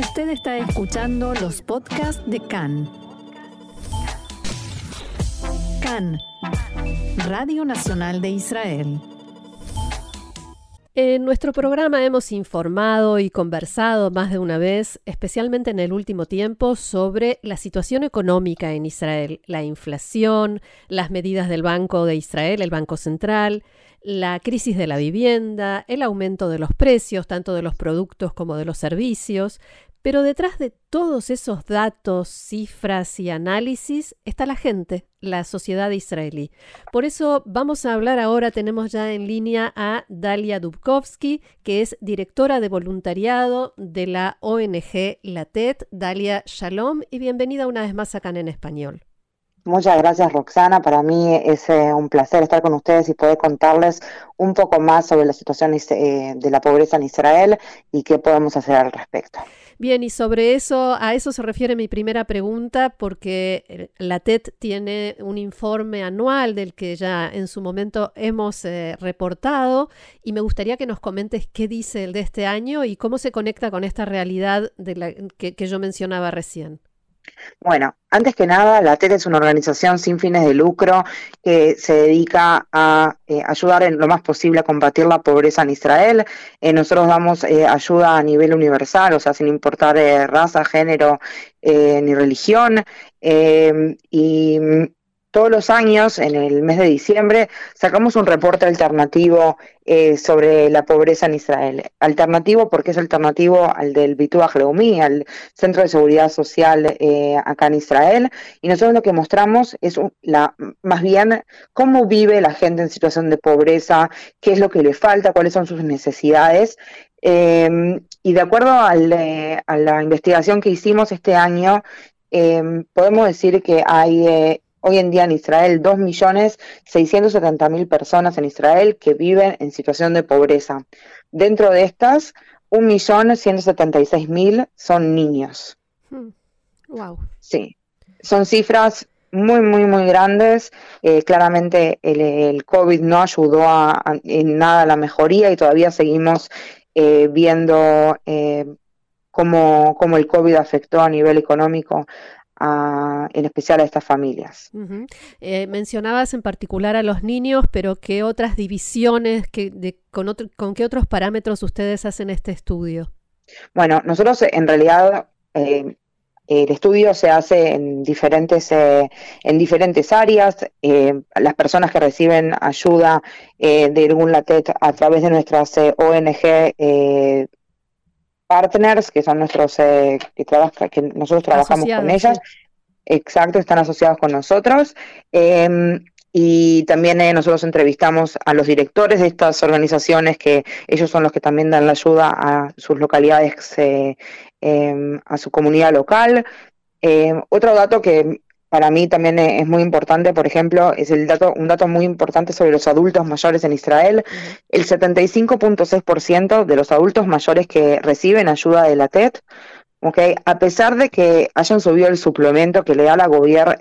Usted está escuchando los podcasts de CAN. CAN, Radio Nacional de Israel. En nuestro programa hemos informado y conversado más de una vez, especialmente en el último tiempo, sobre la situación económica en Israel, la inflación, las medidas del Banco de Israel, el Banco Central, la crisis de la vivienda, el aumento de los precios, tanto de los productos como de los servicios, pero detrás de todos esos datos, cifras y análisis está la gente, la sociedad israelí. Por eso vamos a hablar ahora, tenemos ya en línea a Dalia Dubkovsky, que es directora de voluntariado de la ONG LATET. Dalia, shalom y bienvenida una vez más acá en español. Muchas gracias Roxana, para mí es eh, un placer estar con ustedes y poder contarles un poco más sobre la situación eh, de la pobreza en Israel y qué podemos hacer al respecto. Bien, y sobre eso, a eso se refiere mi primera pregunta, porque eh, la TED tiene un informe anual del que ya en su momento hemos reportado, y me gustaría que nos comentes qué dice el de este año y cómo se conecta con esta realidad que yo mencionaba recién. Bueno, antes que nada, la TED es una organización sin fines de lucro que se dedica a eh, ayudar en lo más posible a combatir la pobreza en Israel. Eh, nosotros damos eh, ayuda a nivel universal, o sea, sin importar raza, género ni religión. y todos los años, en el mes de diciembre, sacamos un reporte alternativo eh, sobre la pobreza en Israel. Alternativo porque es alternativo al del Bituach Leumi, al Centro de Seguridad Social eh, acá en Israel. Y nosotros lo que mostramos es la, más bien cómo vive la gente en situación de pobreza, qué es lo que le falta, cuáles son sus necesidades. Em, y de acuerdo eh, a la investigación que hicimos este año, em, podemos decir que hay hoy en día en Israel 2.670.000 personas en Israel que viven en situación de pobreza. Dentro de estas, 1.176.000 son niños. Wow. Hmm. Sí, son cifras muy, muy, muy grandes. Eh, claramente el, COVID no ayudó a, en nada a la mejoría y todavía seguimos eh, viendo eh, cómo, cómo, el COVID afectó a nivel económico en especial a estas familias. Eh, mencionabas en particular a los niños, pero ¿qué otras divisiones, que, con, con qué otros parámetros ustedes hacen este estudio? Bueno, nosotros en realidad eh, el estudio se hace en diferentes, eh, en diferentes áreas. las personas que reciben ayuda de algún LATET a través de nuestras ONG partners, que son nuestros eh, que, que nosotros trabajamos con ellas. Exacto, están asociados con nosotros. Em, y también eh, nosotros entrevistamos a los directores de estas organizaciones, que ellos son los que también dan la ayuda a sus localidades, eh, em, a su comunidad local. Em, otro dato que para mí también es muy importante, por ejemplo, es el dato, un dato muy importante sobre los adultos mayores en Israel. El 75.6% de los adultos mayores que reciben ayuda de la TED Okay. A pesar de que hayan subido el suplemento que le da la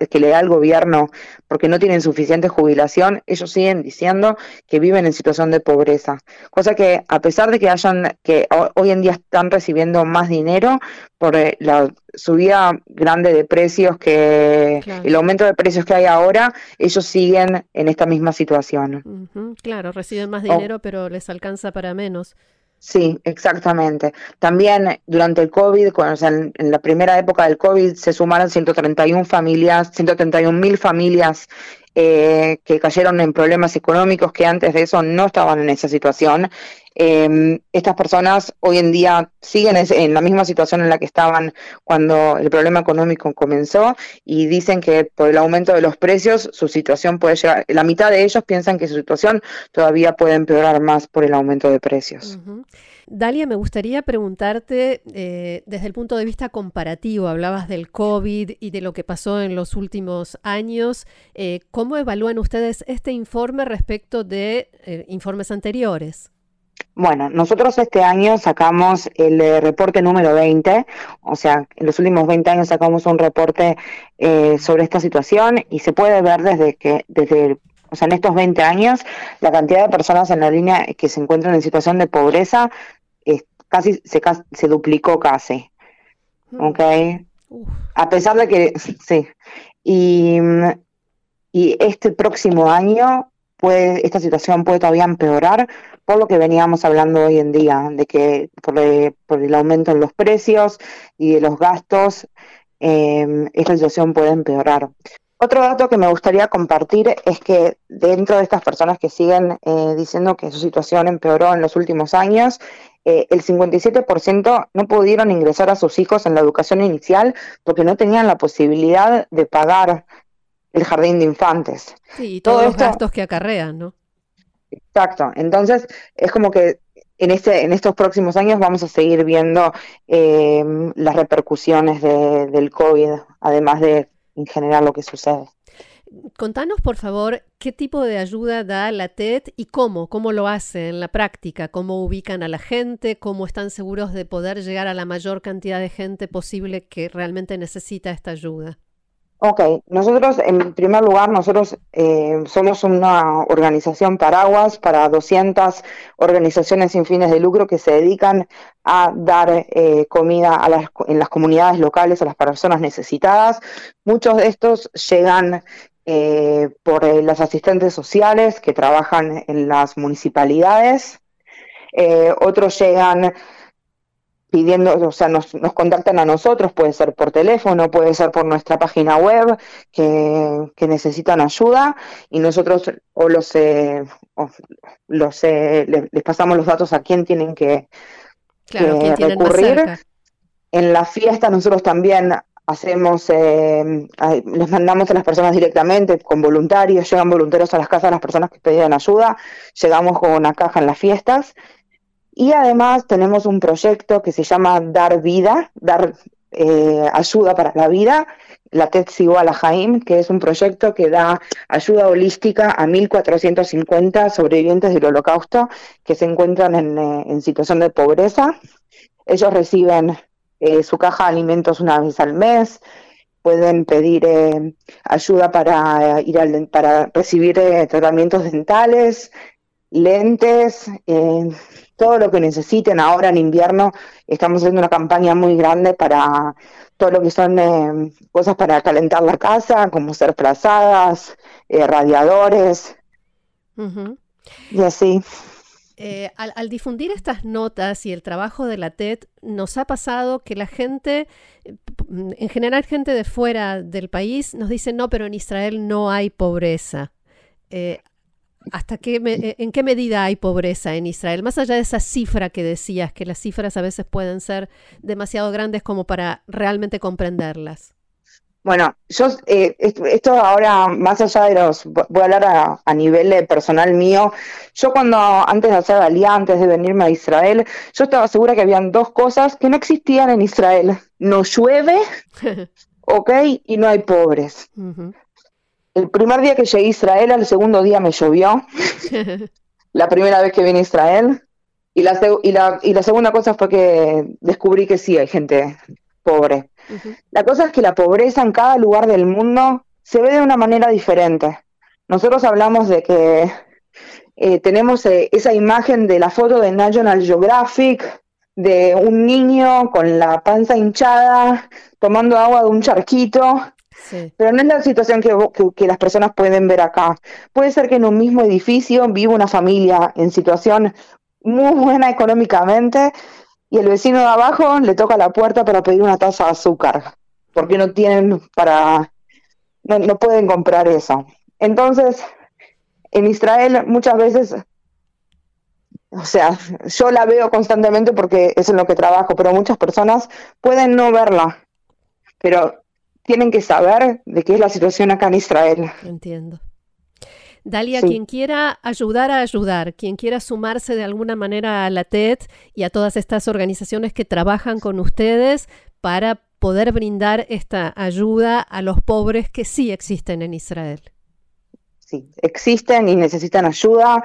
que le da el gobierno porque no tienen suficiente jubilación, ellos siguen diciendo que viven en situación de pobreza. Cosa que a pesar de que hayan que hoy en día están recibiendo más dinero por eh, la subida grande de precios que el aumento de precios que hay ahora, ellos siguen en esta misma situación. Claro, reciben más dinero, pero les alcanza para menos. Sí, exactamente. También durante el COVID, cuando, en, la primera época del COVID, se sumaron 131 familias, 131 mil familias eh, que cayeron en problemas económicos que antes de eso no estaban en esa situación. Em, estas personas hoy en día siguen en la misma situación en la que estaban cuando el problema económico comenzó y dicen que por el aumento de los precios su situación puede llegar, la mitad de ellos piensan que su situación todavía puede empeorar más por el aumento de precios. Dalia, me gustaría preguntarte eh, desde el punto de vista comparativo, hablabas del COVID y de lo que pasó en los últimos años, eh, ¿cómo evalúan ustedes este informe respecto de eh, informes anteriores? Bueno, nosotros este año sacamos el eh, reporte número 20, o sea, en los últimos 20 años sacamos un reporte eh, sobre esta situación y se puede ver desde que, desde, o sea, en estos 20 años, la cantidad de personas en la línea que se encuentran en situación de pobreza casi se, se duplicó casi. mm. ¿ok? A pesar de que, sí, y, y este próximo año puede, esta situación puede todavía empeorar por lo que veníamos hablando hoy en día, de que por, el aumento en los precios y de los gastos, eh, esta situación puede empeorar. Otro dato que me gustaría compartir es que dentro de estas personas que siguen eh, diciendo que su situación empeoró en los últimos años, eh, el 57% no pudieron ingresar a sus hijos en la educación inicial porque no tenían la posibilidad de pagar el jardín de infantes. Sí, y todos los gastos que acarrean, ¿no? Exacto. Entonces, es como que en, este, en estos próximos años vamos a seguir viendo eh, las repercusiones del COVID, además de en general lo que sucede. Contanos, por favor, qué tipo de ayuda da la TED y cómo, cómo lo hace en la práctica, cómo ubican a la gente, cómo están seguros de poder llegar a la mayor cantidad de gente posible que realmente necesita esta ayuda. Ok, nosotros en primer lugar, nosotros eh, somos una organización paraguas para 200 organizaciones sin fines de lucro que se dedican a dar eh, comida a las, en las comunidades locales a las personas necesitadas. Muchos de estos llegan eh, por las asistentes sociales que trabajan en las municipalidades. otros llegan pidiendo, o sea, nos, nos, contactan a nosotros, puede ser por teléfono, puede ser por nuestra página web, que, necesitan ayuda y nosotros o los, eh, los eh, les, pasamos los datos a quién tienen que, recurrir. En la fiesta nosotros también hacemos, eh, les mandamos a las personas directamente con voluntarios, llegan voluntarios a las casas de las personas que pedían ayuda, llegamos con una caja en las fiestas y además tenemos un proyecto que se llama Dar Vida, Dar eh, Ayuda para la Vida, la TED a Jaim, que es un proyecto que da ayuda holística a 1.450 sobrevivientes del holocausto que se encuentran en, eh, situación de pobreza. Ellos reciben eh, su caja de alimentos una vez al mes, pueden pedir ayuda para ir para recibir tratamientos dentales, lentes, todo lo que necesiten ahora en invierno. Estamos haciendo una campaña muy grande para todo lo que son eh, cosas para calentar la casa, como ser plazadas, eh, radiadores y así. Eh, al, difundir estas notas y el trabajo de la TED, nos ha pasado que la gente, en general gente de fuera del país, nos dice, no, pero en Israel no hay pobreza. ¿Hasta qué eh, en qué medida hay pobreza en Israel? Más allá de esa cifra que decías, que las cifras a veces pueden ser demasiado grandes como para realmente comprenderlas. Bueno, yo eh, esto ahora, más allá de los, voy a hablar a, nivel personal mío, yo cuando antes de hacer Alía, antes de venirme a Israel, yo estaba segura que habían dos cosas que no existían en Israel. No llueve, ok, y no hay pobres. El primer día que llegué a Israel, al segundo día me llovió. la primera vez que vine a Israel. Y la, y, la, y la segunda cosa fue que descubrí que sí hay gente pobre. La cosa es que la pobreza en cada lugar del mundo se ve de una manera diferente. Nosotros hablamos de que eh, tenemos eh, esa imagen de la foto de National Geographic, de un niño con la panza hinchada, tomando agua de un charquito, pero no es la situación que, que, las personas pueden ver acá. Puede ser que en un mismo edificio viva una familia en situación muy buena económicamente y el vecino de abajo le toca la puerta para pedir una taza de azúcar, porque no tienen para, no, no pueden comprar eso. Entonces, en Israel muchas veces o sea, yo la veo constantemente porque es en lo que trabajo, pero muchas personas pueden no verla. Pero tienen que saber de qué es la situación acá en Israel. Entiendo. Dalia, quien quiera ayudar a ayudar, quien quiera sumarse de alguna manera a la TED y a todas estas organizaciones que trabajan con ustedes para poder brindar esta ayuda a los pobres que sí existen en Israel. Sí, existen y necesitan ayuda.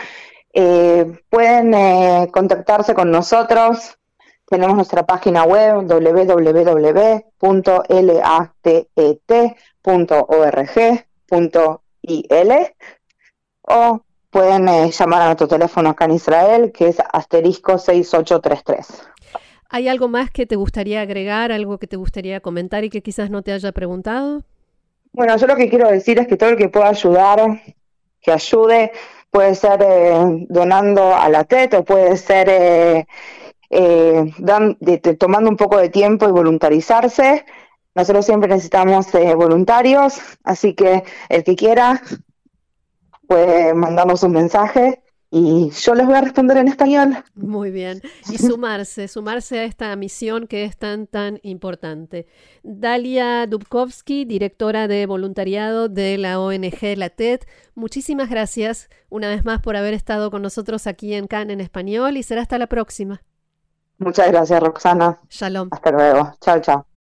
Eh, pueden eh, contactarse con nosotros tenemos nuestra página web www.latet.org.il o pueden eh, llamar a nuestro teléfono acá en Israel que es asterisco 6833. ¿Hay algo más que te gustaría agregar, algo que te gustaría comentar y que quizás no te haya preguntado? Bueno, yo lo que quiero decir es que todo el que pueda ayudar, que ayude, puede ser eh, donando a la TET o puede ser eh, eh, tomando un poco de tiempo y voluntarizarse. Nosotros siempre necesitamos voluntarios, así que el que quiera puede mandarnos un mensaje y yo les voy a responder en español. Muy bien. Y sumarse, sumarse a esta misión que es tan, tan importante. Dalia Dubkovsky, directora de voluntariado de la ONG La TED, muchísimas gracias una vez más por haber estado con nosotros aquí en CAN en español y será hasta la próxima. Muchas gracias, Roxana. Shalom. Hasta luego. Chao, chao.